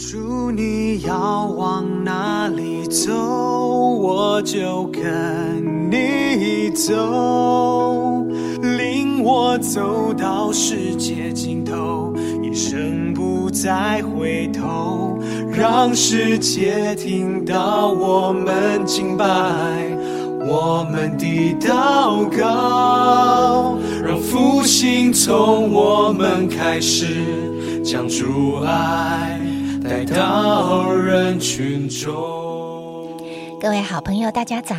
主，你要往哪里走，我就跟你走，领我走到世界尽头，一生不再回头，让世界听到我们敬拜，我们的祷告，让复兴从我们开始，将主爱。带到人群中。各位好朋友，大家早！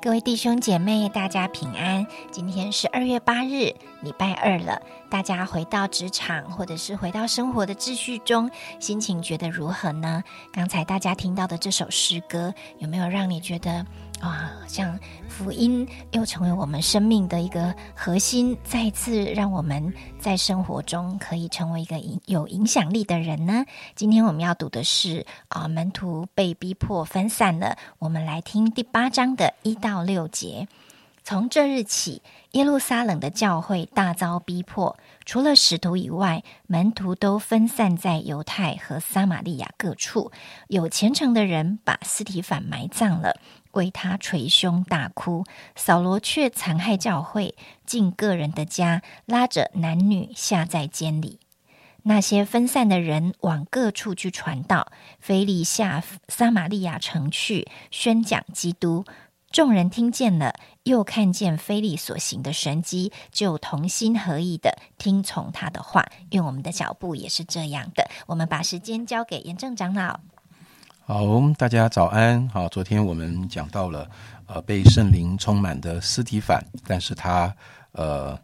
各位弟兄姐妹，大家平安。今天是二月八日，礼拜二了。大家回到职场，或者是回到生活的秩序中，心情觉得如何呢？刚才大家听到的这首诗歌，有没有让你觉得？啊，像福音又成为我们生命的一个核心，再次让我们在生活中可以成为一个有影响力的人呢？今天我们要读的是啊，门徒被逼迫分散了。我们来听第八章的一到六节。从这日起，耶路撒冷的教会大遭逼迫，除了使徒以外，门徒都分散在犹太和撒玛利亚各处。有虔诚的人把斯提反埋葬了。为他捶胸大哭，扫罗却残害教会，进个人的家，拉着男女下在监里。那些分散的人往各处去传道，腓利下撒玛利亚城去宣讲基督。众人听见了，又看见菲利所行的神迹，就同心合意的听从他的话。愿我们的脚步也是这样的。我们把时间交给严正长老。好，大家早安。好，昨天我们讲到了，呃，被圣灵充满的斯提反，但是他呃，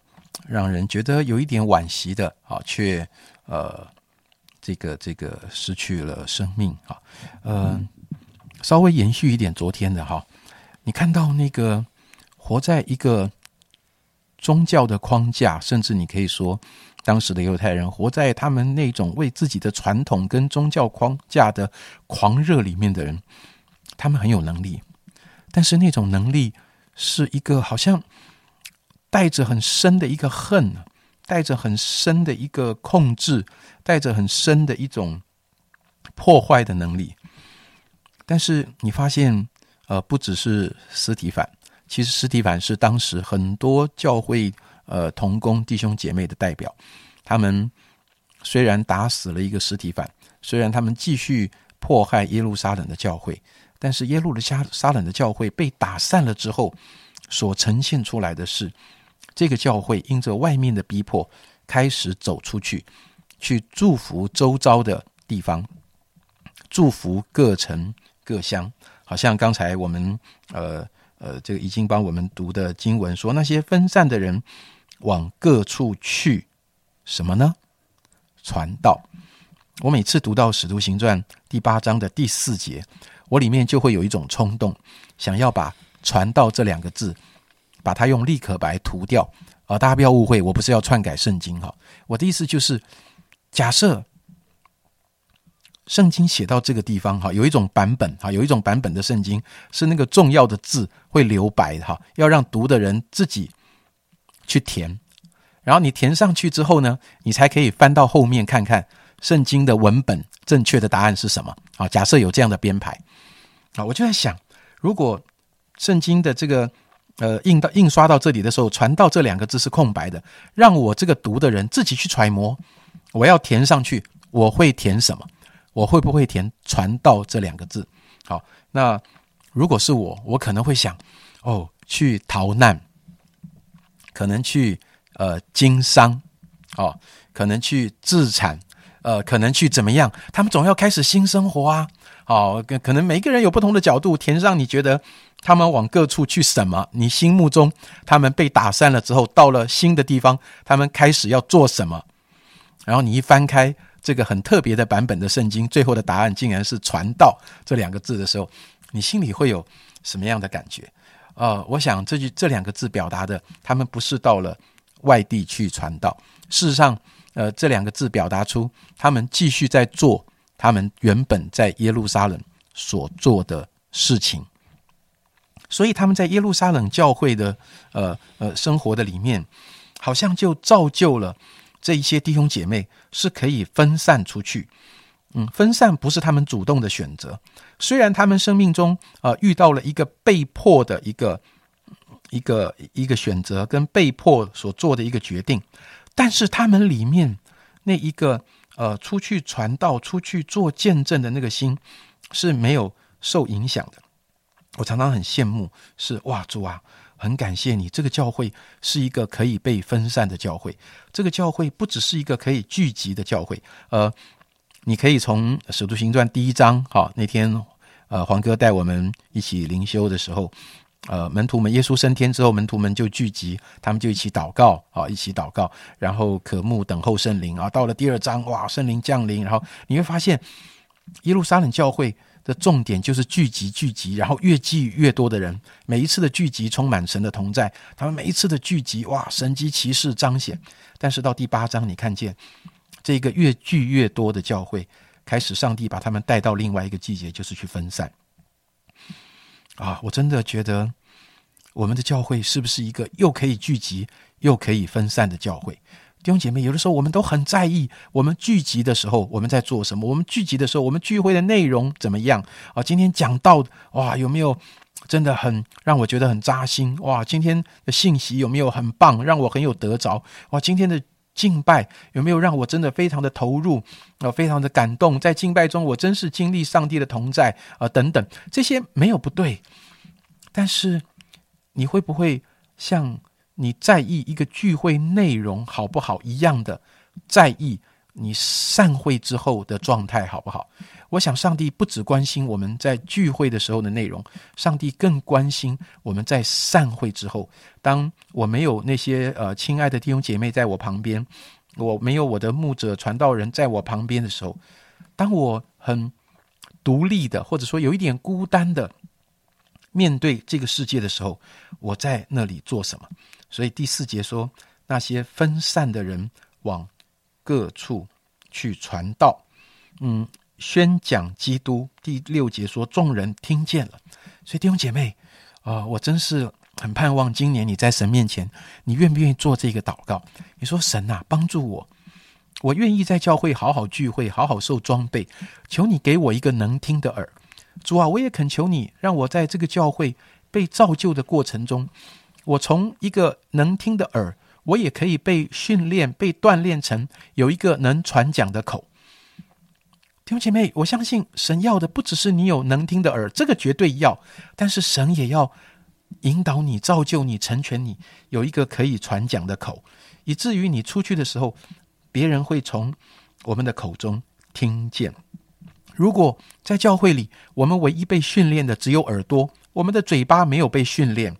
让人觉得有一点惋惜的，啊，却呃，这个这个失去了生命，啊，嗯，稍微延续一点昨天的哈，你看到那个活在一个宗教的框架，甚至你可以说。当时的犹太人活在他们那种为自己的传统跟宗教框架的狂热里面的人，他们很有能力，但是那种能力是一个好像带着很深的一个恨，带着很深的一个控制，带着很深的一种破坏的能力。但是你发现，呃，不只是斯提凡，其实斯提凡是当时很多教会。呃，同工弟兄姐妹的代表，他们虽然打死了一个实体反，虽然他们继续迫害耶路撒冷的教会，但是耶路的撒撒冷的教会被打散了之后，所呈现出来的是，这个教会因着外面的逼迫，开始走出去，去祝福周遭的地方，祝福各城各乡。好像刚才我们呃呃，这个已经帮我们读的经文说，那些分散的人。往各处去，什么呢？传道。我每次读到《使徒行传》第八章的第四节，我里面就会有一种冲动，想要把“传道”这两个字，把它用立可白涂掉。啊，大家不要误会，我不是要篡改圣经哈。我的意思就是，假设圣经写到这个地方哈，有一种版本哈，有一种版本的圣经是那个重要的字会留白哈，要让读的人自己。去填，然后你填上去之后呢，你才可以翻到后面看看圣经的文本正确的答案是什么啊？假设有这样的编排啊，我就在想，如果圣经的这个呃印到印刷到这里的时候，传到这两个字是空白的，让我这个读的人自己去揣摩，我要填上去，我会填什么？我会不会填传道这两个字？好，那如果是我，我可能会想，哦，去逃难。可能去呃经商，哦，可能去自产，呃，可能去怎么样？他们总要开始新生活啊！哦，可可能每个人有不同的角度填上，你觉得他们往各处去什么？你心目中他们被打散了之后，到了新的地方，他们开始要做什么？然后你一翻开这个很特别的版本的圣经，最后的答案竟然是“传道”这两个字的时候，你心里会有什么样的感觉？呃，我想这句这两个字表达的，他们不是到了外地去传道。事实上，呃，这两个字表达出他们继续在做他们原本在耶路撒冷所做的事情。所以他们在耶路撒冷教会的呃呃生活的里面，好像就造就了这一些弟兄姐妹是可以分散出去，嗯，分散不是他们主动的选择。虽然他们生命中啊遇到了一个被迫的一个一个一个选择，跟被迫所做的一个决定，但是他们里面那一个呃出去传道、出去做见证的那个心是没有受影响的。我常常很羡慕，是哇主啊，很感谢你，这个教会是一个可以被分散的教会，这个教会不只是一个可以聚集的教会，呃。你可以从《使徒行传》第一章，哈那天，呃，黄哥带我们一起灵修的时候，呃，门徒们耶稣升天之后，门徒们就聚集，他们就一起祷告，啊，一起祷告，然后渴慕等候圣灵啊。到了第二章，哇，圣灵降临，然后你会发现，耶路撒冷教会的重点就是聚集，聚集，然后越聚越多的人，每一次的聚集充满神的同在，他们每一次的聚集，哇，神机骑士彰显。但是到第八章，你看见。这个越聚越多的教会，开始上帝把他们带到另外一个季节，就是去分散。啊，我真的觉得我们的教会是不是一个又可以聚集又可以分散的教会？弟兄姐妹，有的时候我们都很在意，我们聚集的时候我们在做什么？我们聚集的时候，我们聚会的内容怎么样？啊，今天讲到哇，有没有真的很让我觉得很扎心？哇，今天的信息有没有很棒，让我很有得着？哇，今天的。敬拜有没有让我真的非常的投入啊？非常的感动，在敬拜中我真是经历上帝的同在啊！等等，这些没有不对，但是你会不会像你在意一个聚会内容好不好一样的在意你散会之后的状态好不好？我想，上帝不只关心我们在聚会的时候的内容，上帝更关心我们在散会之后。当我没有那些呃亲爱的弟兄姐妹在我旁边，我没有我的牧者传道人在我旁边的时候，当我很独立的，或者说有一点孤单的面对这个世界的时候，我在那里做什么？所以第四节说，那些分散的人往各处去传道，嗯。宣讲基督，第六节说众人听见了，所以弟兄姐妹啊，我真是很盼望今年你在神面前，你愿不愿意做这个祷告？你说神啊，帮助我，我愿意在教会好好聚会，好好受装备，求你给我一个能听的耳。主啊，我也恳求你，让我在这个教会被造就的过程中，我从一个能听的耳，我也可以被训练、被锻炼成有一个能传讲的口。弟兄姐妹，我相信神要的不只是你有能听的耳，这个绝对要，但是神也要引导你、造就你、成全你，有一个可以传讲的口，以至于你出去的时候，别人会从我们的口中听见。如果在教会里，我们唯一被训练的只有耳朵，我们的嘴巴没有被训练，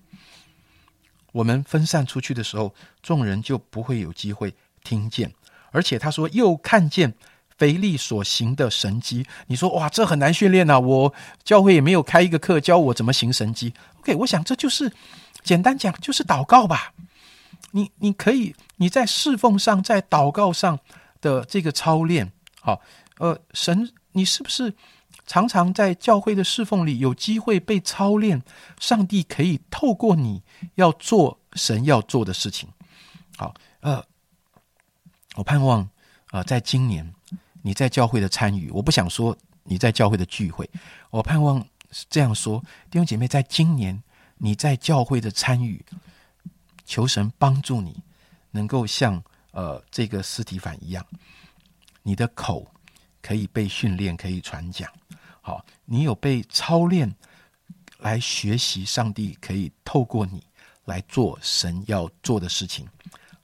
我们分散出去的时候，众人就不会有机会听见。而且他说，又看见。腓力所行的神迹，你说哇，这很难训练呐！我教会也没有开一个课教我怎么行神迹。OK，我想这就是简单讲，就是祷告吧。你你可以你在侍奉上，在祷告上的这个操练，好，呃，神，你是不是常常在教会的侍奉里有机会被操练？上帝可以透过你要做神要做的事情。好，呃，我盼望啊，在今年。你在教会的参与，我不想说你在教会的聚会，我盼望这样说，弟兄姐妹，在今年你在教会的参与，求神帮助你，能够像呃这个斯提凡一样，你的口可以被训练，可以传讲，好，你有被操练来学习，上帝可以透过你来做神要做的事情，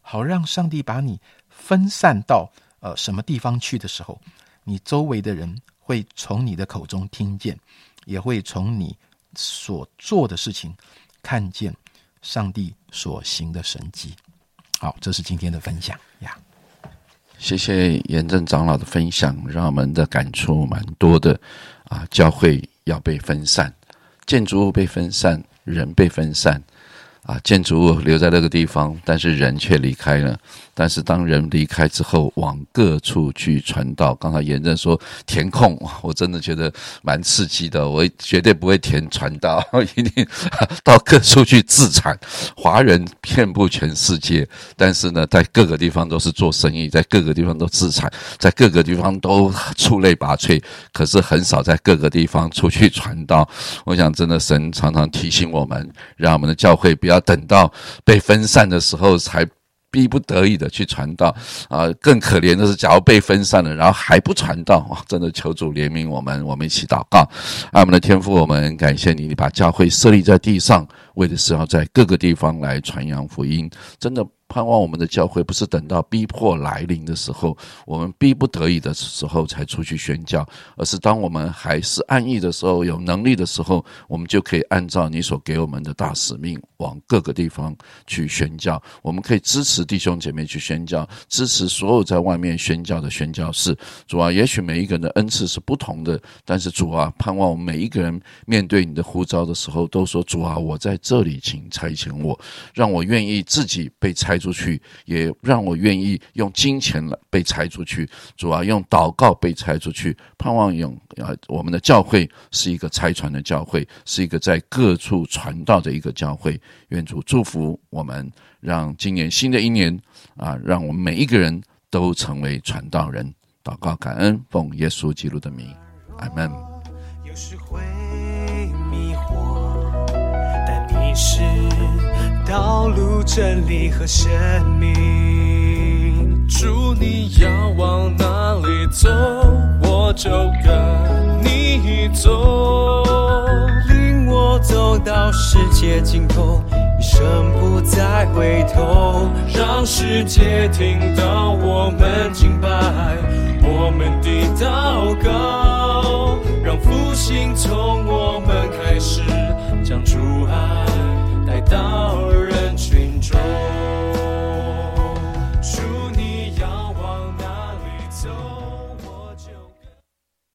好让上帝把你分散到。呃，什么地方去的时候，你周围的人会从你的口中听见，也会从你所做的事情看见上帝所行的神迹。好，这是今天的分享呀。谢谢严正长老的分享，让我们的感触蛮多的啊。教会要被分散，建筑物被分散，人被分散啊，建筑物留在那个地方，但是人却离开了。但是当人离开之后，往各处去传道。刚才严正说填空，我真的觉得蛮刺激的。我绝对不会填传道，一定到各处去自产。华人遍布全世界，但是呢，在各个地方都是做生意，在各个地方都自产，在各个地方都出类拔萃。可是很少在各个地方出去传道。我想，真的神常常提醒我们，让我们的教会不要。等到被分散的时候，才逼不得已的去传道啊！更可怜的是，假如被分散了，然后还不传道啊！真的求主怜悯我们，我们一起祷告。阿们的天父，我们感谢你，你把教会设立在地上，为的是要在各个地方来传扬福音。真的。盼望我们的教会不是等到逼迫来临的时候，我们逼不得已的时候才出去宣教，而是当我们还是安逸的时候、有能力的时候，我们就可以按照你所给我们的大使命，往各个地方去宣教。我们可以支持弟兄姐妹去宣教，支持所有在外面宣教的宣教士。主啊，也许每一个人的恩赐是不同的，但是主啊，盼望我们每一个人面对你的呼召的时候，都说主啊，我在这里，请差遣我，让我愿意自己被差。出去，也让我愿意用金钱来被拆出去，主要用祷告被拆出去，盼望用啊，我们的教会是一个拆船的教会，是一个在各处传道的一个教会。愿主祝福我们，让今年新的一年啊，让我们每一个人都成为传道人。祷告感恩，奉耶稣基督的名，阿门。有时会迷惑，但你是。道路、真理和生命。祝你要往哪里走，我就跟你走，领我走到世界尽头，一生不再回头，让世界听到我们敬拜，我们的祷告，让复兴从我们开始，将主爱到。